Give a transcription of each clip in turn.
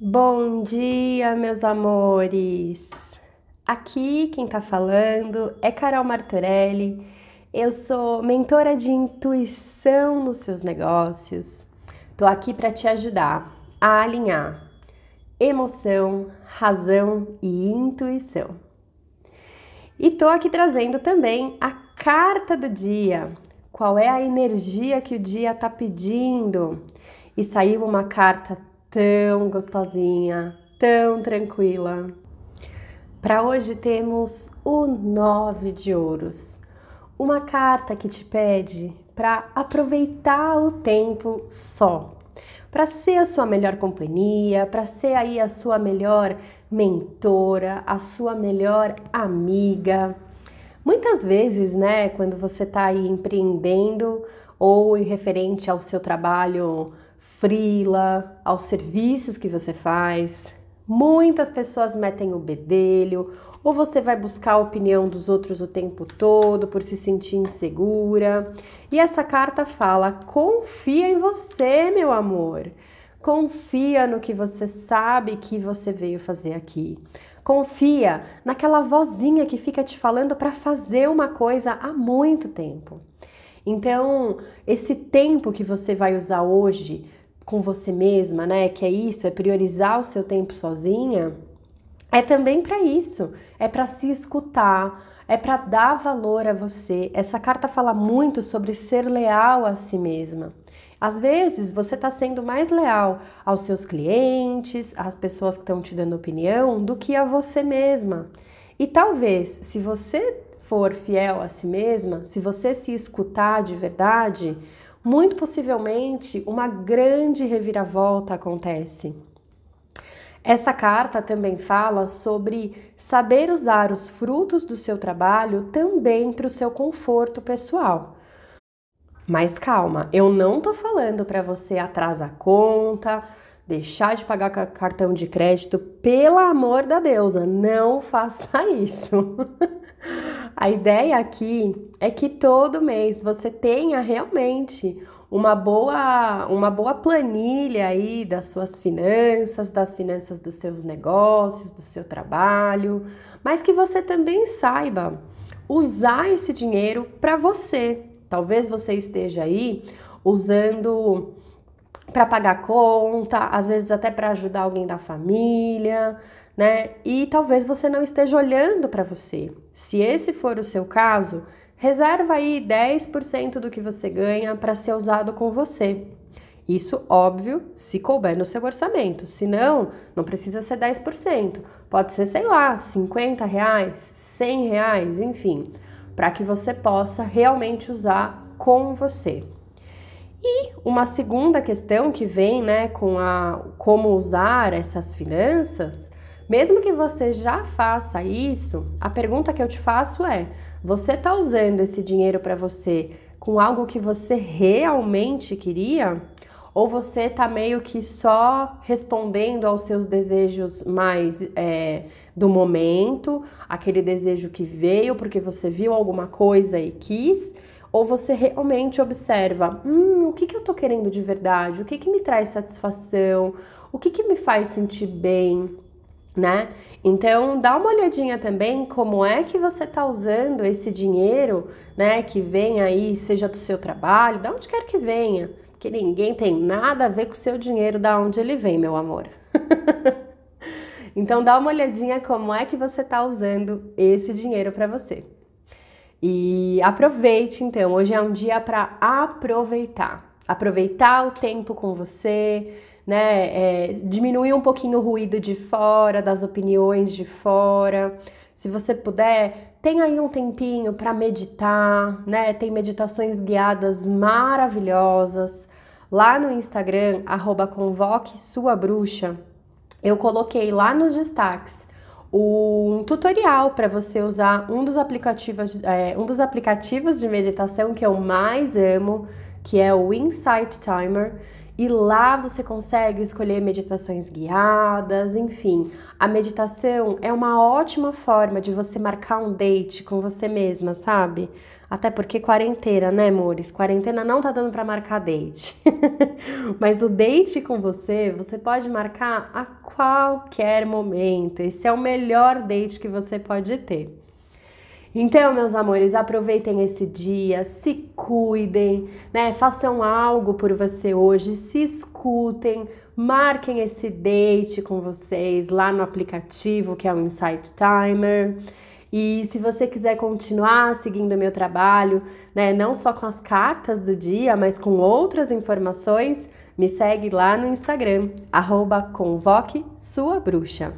Bom dia, meus amores! Aqui quem tá falando é Carol Martorelli. Eu sou mentora de intuição nos seus negócios. Tô aqui para te ajudar a alinhar emoção, razão e intuição. E tô aqui trazendo também a carta do dia. Qual é a energia que o dia tá pedindo? E saiu uma carta tão gostosinha, tão tranquila. Para hoje temos o nove de ouros, uma carta que te pede para aproveitar o tempo só, para ser a sua melhor companhia, para ser aí a sua melhor mentora, a sua melhor amiga. Muitas vezes, né, quando você está aí empreendendo ou em referente ao seu trabalho frila, aos serviços que você faz. Muitas pessoas metem o bedelho, ou você vai buscar a opinião dos outros o tempo todo por se sentir insegura. E essa carta fala: confia em você, meu amor. Confia no que você sabe que você veio fazer aqui. Confia naquela vozinha que fica te falando para fazer uma coisa há muito tempo. Então, esse tempo que você vai usar hoje com você mesma, né? Que é isso, é priorizar o seu tempo sozinha. É também para isso, é para se escutar, é para dar valor a você. Essa carta fala muito sobre ser leal a si mesma. Às vezes você está sendo mais leal aos seus clientes, às pessoas que estão te dando opinião, do que a você mesma. E talvez, se você for fiel a si mesma, se você se escutar de verdade, muito possivelmente uma grande reviravolta acontece. Essa carta também fala sobre saber usar os frutos do seu trabalho também para o seu conforto pessoal. Mas calma, eu não tô falando para você atrasar a conta, deixar de pagar cartão de crédito, pelo amor da deusa, não faça isso. A ideia aqui é que todo mês você tenha realmente uma boa, uma boa planilha aí das suas finanças, das finanças dos seus negócios, do seu trabalho, mas que você também saiba usar esse dinheiro para você. Talvez você esteja aí usando para pagar conta, às vezes até para ajudar alguém da família, né? E talvez você não esteja olhando para você. Se esse for o seu caso, reserva aí 10% do que você ganha para ser usado com você. Isso, óbvio, se couber no seu orçamento. Se não, não precisa ser 10%. Pode ser, sei lá, 50 reais, 100 reais, enfim, para que você possa realmente usar com você. E uma segunda questão que vem, né, com a como usar essas finanças mesmo que você já faça isso, a pergunta que eu te faço é: você está usando esse dinheiro para você com algo que você realmente queria? Ou você está meio que só respondendo aos seus desejos mais é, do momento, aquele desejo que veio porque você viu alguma coisa e quis? Ou você realmente observa, hum, o que, que eu estou querendo de verdade? O que, que me traz satisfação? O que, que me faz sentir bem? Né? Então, dá uma olhadinha também como é que você está usando esse dinheiro, né, que vem aí, seja do seu trabalho, da onde quer que venha, porque ninguém tem nada a ver com o seu dinheiro da onde ele vem, meu amor. então, dá uma olhadinha como é que você está usando esse dinheiro para você. E aproveite, então, hoje é um dia para aproveitar. Aproveitar o tempo com você, né? É, diminuir um pouquinho o ruído de fora, das opiniões de fora. Se você puder, tem aí um tempinho para meditar, né? Tem meditações guiadas maravilhosas. Lá no Instagram, arroba convoque sua bruxa, eu coloquei lá nos destaques um tutorial para você usar um dos aplicativos, é, um dos aplicativos de meditação que eu mais amo, que é o Insight Timer. E lá você consegue escolher meditações guiadas, enfim. A meditação é uma ótima forma de você marcar um date com você mesma, sabe? Até porque quarentena, né, amores? Quarentena não tá dando para marcar date. Mas o date com você, você pode marcar a qualquer momento. Esse é o melhor date que você pode ter. Então, meus amores, aproveitem esse dia, se cuidem, né? Façam algo por você hoje, se escutem, marquem esse date com vocês lá no aplicativo que é o Insight Timer. E se você quiser continuar seguindo meu trabalho, né, não só com as cartas do dia, mas com outras informações, me segue lá no Instagram, arroba convoque sua bruxa.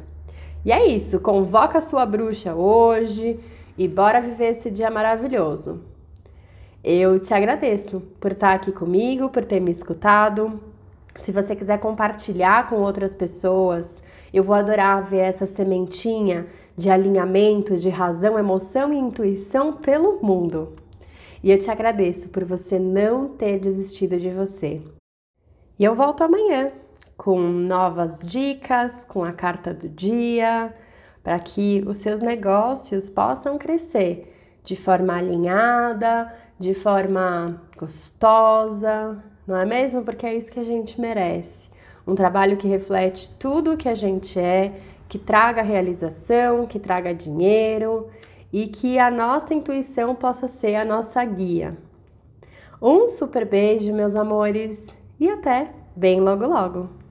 E é isso, convoca sua bruxa hoje e bora viver esse dia maravilhoso. Eu te agradeço por estar aqui comigo, por ter me escutado. Se você quiser compartilhar com outras pessoas, eu vou adorar ver essa sementinha de alinhamento, de razão, emoção e intuição pelo mundo. E eu te agradeço por você não ter desistido de você. E eu volto amanhã com novas dicas, com a carta do dia para que os seus negócios possam crescer de forma alinhada, de forma gostosa, não é mesmo? Porque é isso que a gente merece. Um trabalho que reflete tudo o que a gente é, que traga realização, que traga dinheiro e que a nossa intuição possa ser a nossa guia. Um super beijo, meus amores, e até bem logo logo!